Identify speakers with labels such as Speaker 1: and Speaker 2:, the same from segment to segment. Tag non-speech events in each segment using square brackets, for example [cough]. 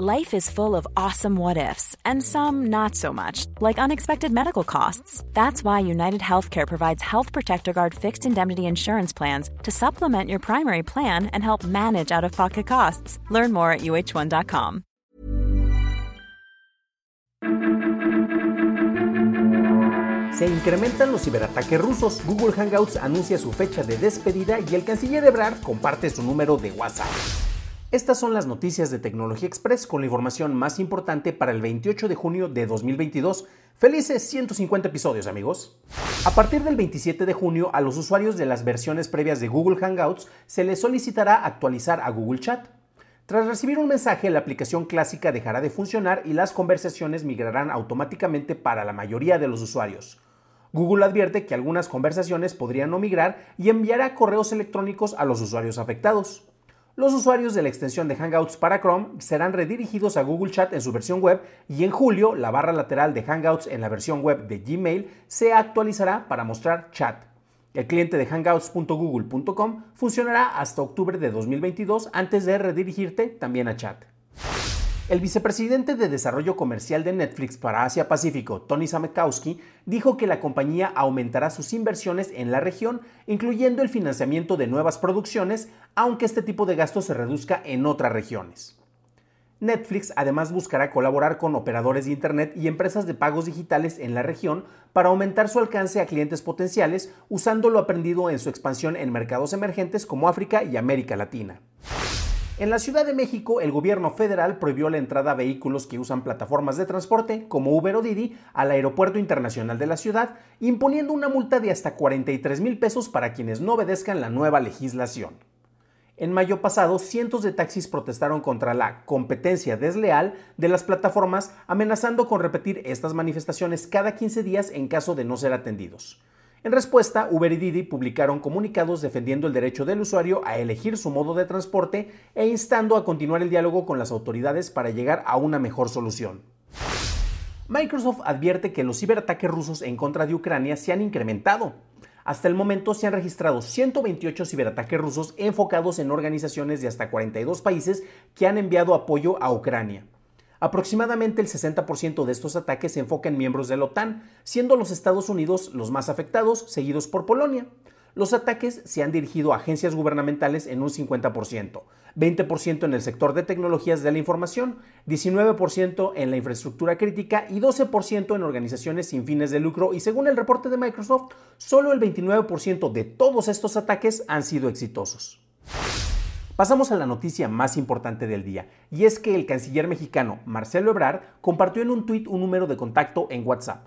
Speaker 1: Life is full of awesome what ifs and some not so much, like unexpected medical costs. That's why United Healthcare provides Health Protector Guard fixed indemnity insurance plans to supplement your primary plan and help manage out of pocket costs. Learn more at uh1.com.
Speaker 2: Se incrementan los ciberataques rusos. Google Hangouts anuncia su fecha de despedida y el canciller Ebrard comparte su número de WhatsApp. Estas son las noticias de Tecnología Express con la información más importante para el 28 de junio de 2022. Felices 150 episodios amigos. A partir del 27 de junio a los usuarios de las versiones previas de Google Hangouts se les solicitará actualizar a Google Chat. Tras recibir un mensaje, la aplicación clásica dejará de funcionar y las conversaciones migrarán automáticamente para la mayoría de los usuarios. Google advierte que algunas conversaciones podrían no migrar y enviará correos electrónicos a los usuarios afectados. Los usuarios de la extensión de Hangouts para Chrome serán redirigidos a Google Chat en su versión web y en julio la barra lateral de Hangouts en la versión web de Gmail se actualizará para mostrar chat. El cliente de hangouts.google.com funcionará hasta octubre de 2022 antes de redirigirte también a chat. El vicepresidente de Desarrollo Comercial de Netflix para Asia Pacífico, Tony Samakowski, dijo que la compañía aumentará sus inversiones en la región, incluyendo el financiamiento de nuevas producciones, aunque este tipo de gasto se reduzca en otras regiones. Netflix además buscará colaborar con operadores de Internet y empresas de pagos digitales en la región para aumentar su alcance a clientes potenciales usando lo aprendido en su expansión en mercados emergentes como África y América Latina. En la Ciudad de México, el gobierno federal prohibió la entrada a vehículos que usan plataformas de transporte, como Uber o Didi, al Aeropuerto Internacional de la ciudad, imponiendo una multa de hasta 43 mil pesos para quienes no obedezcan la nueva legislación. En mayo pasado, cientos de taxis protestaron contra la competencia desleal de las plataformas, amenazando con repetir estas manifestaciones cada 15 días en caso de no ser atendidos. En respuesta, Uber y Didi publicaron comunicados defendiendo el derecho del usuario a elegir su modo de transporte e instando a continuar el diálogo con las autoridades para llegar a una mejor solución. Microsoft advierte que los ciberataques rusos en contra de Ucrania se han incrementado. Hasta el momento se han registrado 128 ciberataques rusos enfocados en organizaciones de hasta 42 países que han enviado apoyo a Ucrania. Aproximadamente el 60% de estos ataques se enfoca en miembros de la OTAN, siendo los Estados Unidos los más afectados, seguidos por Polonia. Los ataques se han dirigido a agencias gubernamentales en un 50%, 20% en el sector de tecnologías de la información, 19% en la infraestructura crítica y 12% en organizaciones sin fines de lucro y según el reporte de Microsoft, solo el 29% de todos estos ataques han sido exitosos. Pasamos a la noticia más importante del día, y es que el canciller mexicano Marcelo Ebrard compartió en un tuit un número de contacto en WhatsApp.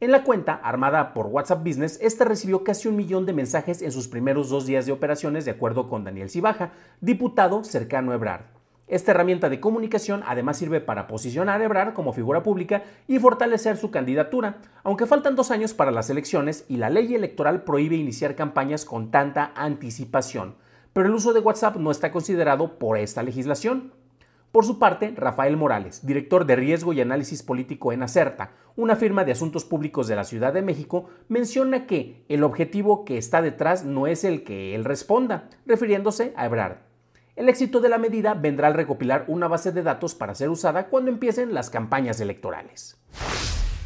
Speaker 2: En la cuenta, armada por WhatsApp Business, esta recibió casi un millón de mensajes en sus primeros dos días de operaciones, de acuerdo con Daniel Cibaja, diputado cercano a Ebrard. Esta herramienta de comunicación además sirve para posicionar a Ebrard como figura pública y fortalecer su candidatura, aunque faltan dos años para las elecciones y la ley electoral prohíbe iniciar campañas con tanta anticipación pero el uso de WhatsApp no está considerado por esta legislación. Por su parte, Rafael Morales, director de Riesgo y Análisis Político en Acerta, una firma de asuntos públicos de la Ciudad de México, menciona que el objetivo que está detrás no es el que él responda, refiriéndose a Ebrard. El éxito de la medida vendrá al recopilar una base de datos para ser usada cuando empiecen las campañas electorales.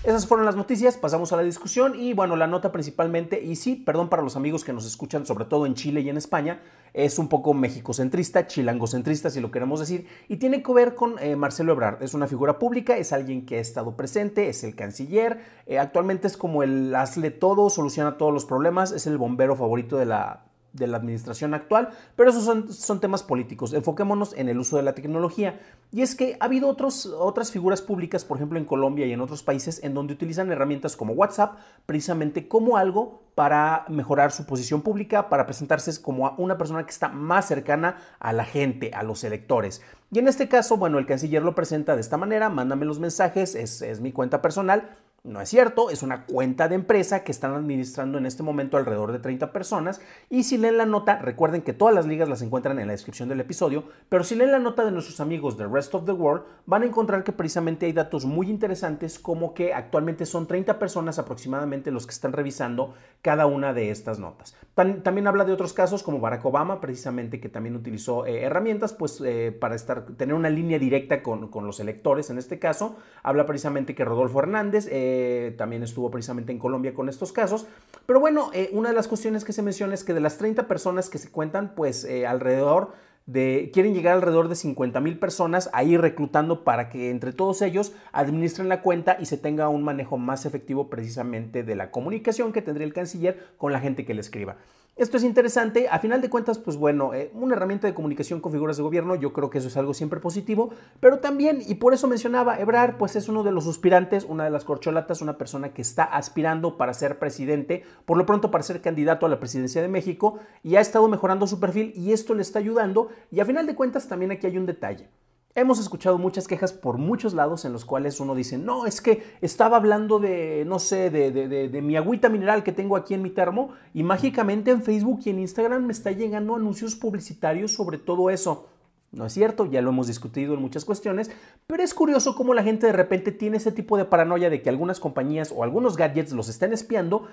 Speaker 2: Esas fueron las noticias, pasamos a la discusión y bueno, la nota principalmente, y sí, perdón para los amigos que nos escuchan, sobre todo en Chile y en España, es un poco mexicocentrista, chilangocentrista, si lo queremos decir, y tiene que ver con eh, Marcelo Ebrard. Es una figura pública, es alguien que ha estado presente, es el canciller, eh, actualmente es como el hazle todo, soluciona todos los problemas, es el bombero favorito de la de la administración actual, pero esos son, temas políticos. Enfoquémonos en el uso de la tecnología. Y es que ha habido otros, otras figuras públicas, por ejemplo en Colombia y en otros países, en donde utilizan herramientas como WhatsApp precisamente como algo para mejorar su posición pública, para presentarse como una persona que está más cercana a la gente, a los electores. Y en este caso, bueno, el canciller lo presenta de esta manera, mándame los mensajes, es, es mi cuenta personal, No es cierto, es una cuenta de empresa que están administrando en este momento alrededor de 30 personas. Y si leen la nota, recuerden que todas las ligas las encuentran en la descripción del episodio, pero si leen la nota de nuestros amigos de Rest of the World, van a encontrar que precisamente hay datos muy interesantes como que actualmente son 30 personas aproximadamente los que están revisando cada una de estas notas. También habla de otros casos como Barack Obama, precisamente que también utilizó eh, herramientas pues, eh, para estar, tener una línea directa con, los electores en este caso. Habla precisamente que Rodolfo Hernández... Eh, eh, también estuvo precisamente en Colombia con estos casos. Pero bueno, eh, una de las cuestiones que se menciona es que de las 30 personas que se cuentan, pues eh, alrededor de, quieren llegar alrededor de 50 mil personas ahí reclutando para que entre todos ellos administren la cuenta y se tenga un manejo más efectivo precisamente de la comunicación que tendría el canciller con la gente que le escriba. Esto es interesante. A final de cuentas, pues bueno, eh, una herramienta de comunicación con figuras de gobierno, yo creo que eso es algo siempre positivo, pero también, y por eso mencionaba, Ebrar, pues es uno de los suspirantes, una de las corcholatas, una persona que está aspirando para ser presidente, por lo pronto para ser candidato a la presidencia de México, y ha estado mejorando su perfil y esto le está ayudando. Y a final de cuentas, también aquí hay un detalle. Hemos escuchado muchas quejas por muchos lados en los cuales uno dice, no, es que estaba hablando de, no sé, de, de, mi agüita mineral que tengo aquí en mi termo y mágicamente en Facebook y en Instagram me está llegando anuncios publicitarios sobre todo eso. No es cierto, ya lo hemos discutido en muchas cuestiones, pero es curioso cómo la gente de repente tiene ese tipo de paranoia de que algunas compañías o algunos gadgets los estén espiando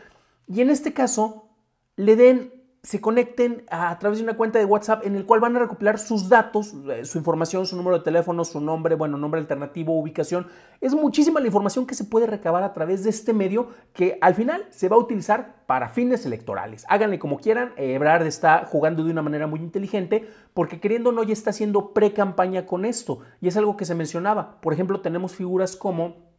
Speaker 2: y en este caso le den se conecten a, través de una cuenta de WhatsApp en el cual van a recopilar sus datos, eh, su información, su número de teléfono, su nombre, bueno, nombre alternativo, ubicación. Es muchísima la información que se puede recabar a través de este medio que al final se va a utilizar para fines electorales. Háganle como quieran, eh, Ebrard está jugando de una manera muy inteligente porque queriendo o no ya está haciendo pre-campaña con esto y es algo que se mencionaba. Por ejemplo, tenemos figuras como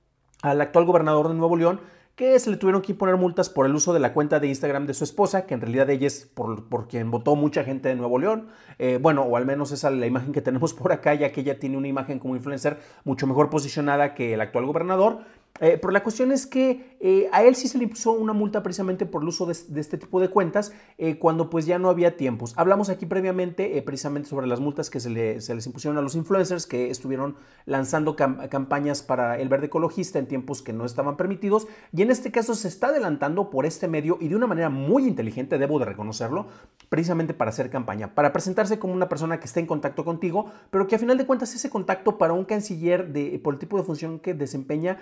Speaker 2: al actual gobernador de Nuevo León, que se le tuvieron que imponer multas por el uso de la cuenta de Instagram de su esposa, que en realidad ella es por, quien votó mucha gente de Nuevo León. Eh, bueno, o al menos esa es la imagen que tenemos [laughs] por acá, ya que ella tiene una imagen como influencer mucho mejor posicionada que el actual gobernador. Eh, pero la cuestión es que eh, a él sí se le impuso una multa precisamente por el uso de, este tipo de cuentas eh, cuando pues ya no había tiempos. Hablamos aquí previamente precisamente sobre las multas que se, les impusieron a los influencers que estuvieron lanzando campañas para el verde ecologista en tiempos que no estaban permitidos y en este caso se está adelantando por este medio y de una manera muy inteligente, debo de reconocerlo, precisamente para hacer campaña, para presentarse como una persona que está en contacto contigo, pero que a final de cuentas ese contacto para un canciller de, por el tipo de función que desempeña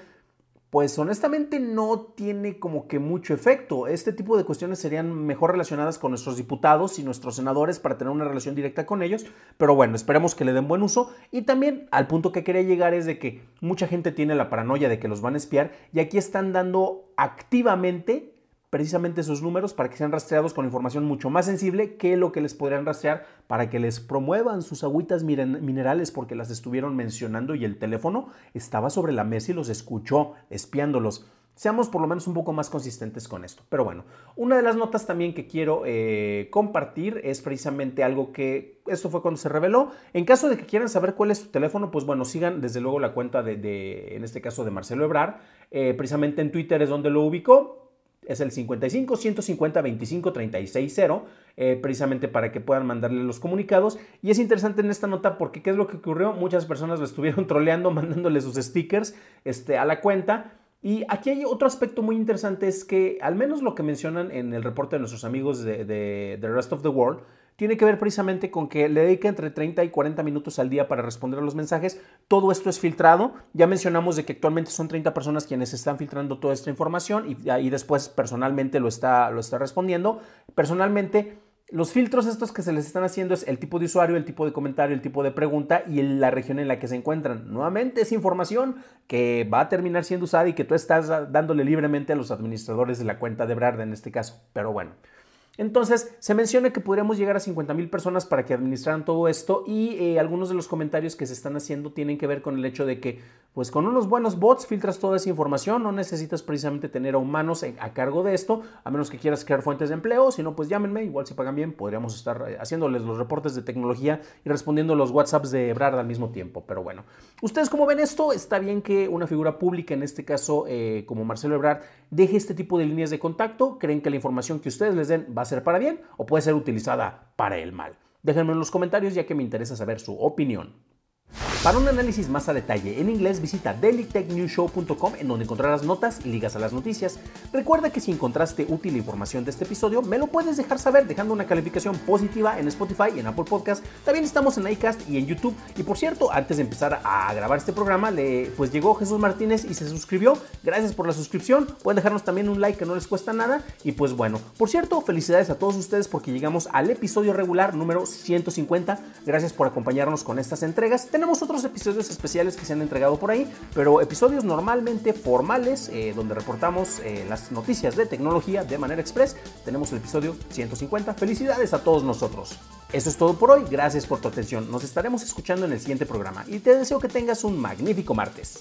Speaker 2: pues honestamente no tiene como que mucho efecto. Este tipo de cuestiones serían mejor relacionadas con nuestros diputados y nuestros senadores para tener una relación directa con ellos, pero bueno, esperemos que le den buen uso. Y también al punto que quería llegar es de que mucha gente tiene la paranoia de que los van a espiar y aquí están dando activamente precisamente sus números para que sean rastreados con información mucho más sensible que lo que les podrían rastrear para que les promuevan sus agüitas minerales porque las estuvieron mencionando y el teléfono estaba sobre la mesa y los escuchó espiándolos. Seamos por lo menos un poco más consistentes con esto. Pero bueno, una de las notas también que quiero eh, compartir es precisamente algo que esto fue cuando se reveló. En caso de que quieran saber cuál es su teléfono, pues bueno, sigan desde luego la cuenta de, en este caso de Marcelo Ebrar. Eh, precisamente en Twitter es donde lo ubicó es el 55 150 25 36 0, precisamente para que puedan mandarle los comunicados. Y es interesante en esta nota porque ¿qué es lo que ocurrió? Muchas personas lo estuvieron [laughs] troleando, mandándole sus stickers este, a la cuenta. Y aquí hay otro aspecto muy interesante, es que al menos lo que mencionan en el reporte de nuestros amigos de, de The Rest of the World, tiene que ver precisamente con que le dedica entre 30 y 40 minutos al día para responder a los mensajes. Todo esto es filtrado. Ya mencionamos de que actualmente son 30 personas quienes están filtrando toda esta información y ahí después personalmente lo está, lo está respondiendo. Personalmente, los filtros estos que se les están haciendo es el tipo de usuario, el tipo de comentario, el tipo de pregunta y la región en la que se encuentran. Nuevamente es información que va a terminar siendo usada y que tú estás dándole libremente a los administradores de la cuenta de Brard en este caso. Pero bueno. Entonces, se menciona que podríamos llegar a 50 mil personas para que administraran todo esto y eh, algunos de los comentarios que se están haciendo tienen que ver con el hecho de que, pues con unos buenos bots filtras toda esa información, no necesitas precisamente tener a humanos a cargo de esto, a menos que quieras crear fuentes de empleo, si no, pues llámenme, igual si pagan bien, podríamos estar eh, haciéndoles los reportes de tecnología y respondiendo los WhatsApps de Ebrard al mismo tiempo, pero bueno. ¿Ustedes cómo ven esto? Está bien que una figura pública, en este caso eh, como Marcelo Ebrard, deje este tipo de líneas de contacto, creen que la información que ustedes les den va a ser para bien o puede ser utilizada para el mal. Déjenme en los comentarios ya que me interesa saber su opinión. Para un análisis más a detalle en inglés, visita dailytechnewshow.com en donde encontrarás notas y ligas a las noticias. Recuerda que si encontraste útil información de este episodio, me lo puedes dejar saber dejando una calificación positiva en Spotify y en Apple Podcast. También estamos en iCast y en YouTube. Y por cierto, antes de empezar a grabar este programa, le, pues llegó Jesús Martínez y se suscribió. Gracias por la suscripción. Pueden dejarnos también un like que no les cuesta nada. Y pues bueno, por cierto, felicidades a todos ustedes porque llegamos al episodio regular número 150. Gracias por acompañarnos con estas entregas. Tenemos otros episodios especiales que se han entregado por ahí, pero episodios normalmente formales eh, donde reportamos eh, las noticias de tecnología de manera express. Tenemos el episodio 150. Felicidades a todos nosotros. Eso es todo por hoy. Gracias por tu atención. Nos estaremos escuchando en el siguiente programa y te deseo que tengas un magnífico martes.